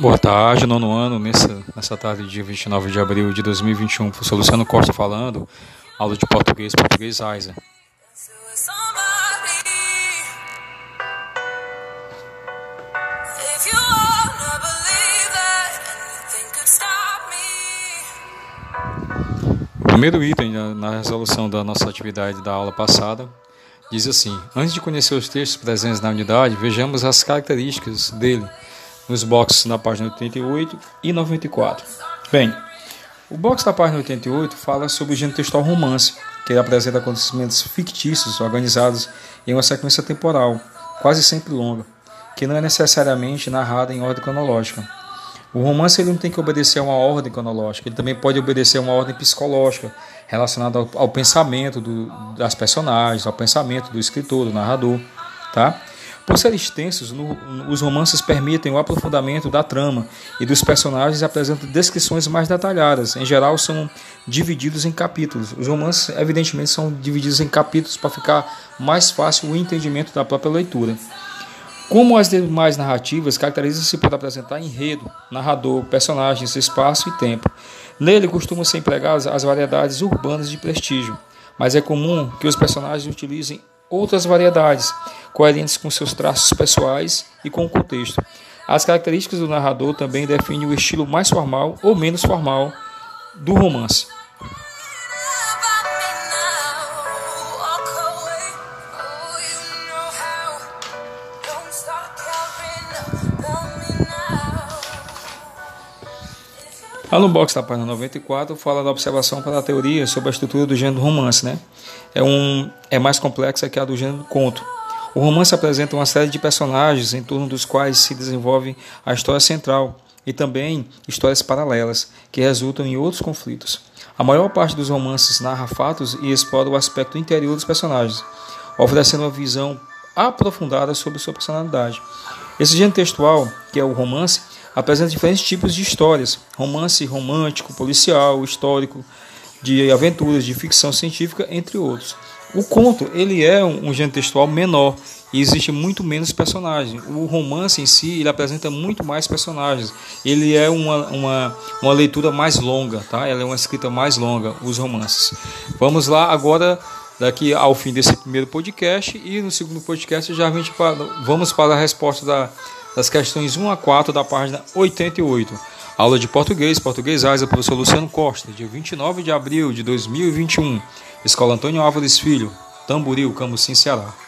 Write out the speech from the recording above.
Boa tarde, nono ano, nessa, nessa tarde, dia 29 de abril de 2021, professor Luciano Costa falando, aula de português, português AISA. O primeiro item na resolução da nossa atividade da aula passada diz assim: Antes de conhecer os textos presentes na unidade, vejamos as características dele nos boxes na página 88 e 94. Bem, o box da página 88 fala sobre o gênero textual romance, que ele apresenta acontecimentos fictícios organizados em uma sequência temporal, quase sempre longa, que não é necessariamente narrada em ordem cronológica. O romance ele não tem que obedecer a uma ordem cronológica, ele também pode obedecer a uma ordem psicológica, relacionada ao, ao pensamento do, das personagens, ao pensamento do escritor, do narrador, tá? Por serem extensos, no, os romances permitem o aprofundamento da trama e dos personagens apresentam descrições mais detalhadas. Em geral, são divididos em capítulos. Os romances, evidentemente, são divididos em capítulos para ficar mais fácil o entendimento da própria leitura. Como as demais narrativas, caracteriza-se por apresentar enredo, narrador, personagens, espaço e tempo. Nele costumam ser empregadas as variedades urbanas de prestígio, mas é comum que os personagens utilizem outras variedades, coerentes com seus traços pessoais e com o contexto. As características do narrador também definem o estilo mais formal ou menos formal do romance. Lá no box da página 94 fala da observação para a teoria sobre a estrutura do gênero romance, né? É, um, é mais complexa que a do gênero conto. O romance apresenta uma série de personagens em torno dos quais se desenvolve a história central e também histórias paralelas que resultam em outros conflitos. A maior parte dos romances narra fatos e explora o aspecto interior dos personagens, oferecendo uma visão aprofundada sobre sua personalidade. Esse gênero textual, que é o romance, apresenta diferentes tipos de histórias: romance romântico, policial, histórico, de aventuras, de ficção científica, entre outros. O conto ele é um, gênero textual menor e existe muito menos personagens. O romance em si ele apresenta muito mais personagens. Ele é uma, uma, uma leitura mais longa, tá? Ela é uma escrita mais longa, os romances. Vamos lá agora daqui ao fim desse primeiro podcast e no segundo podcast já vamos para a resposta da das questões 1 a 4 da página 88. Aula de português, português AISA, professor Luciano Costa, dia 29 de abril de 2021. Escola Antônio Álvares Filho, Tamboril, Camusim, Ceará.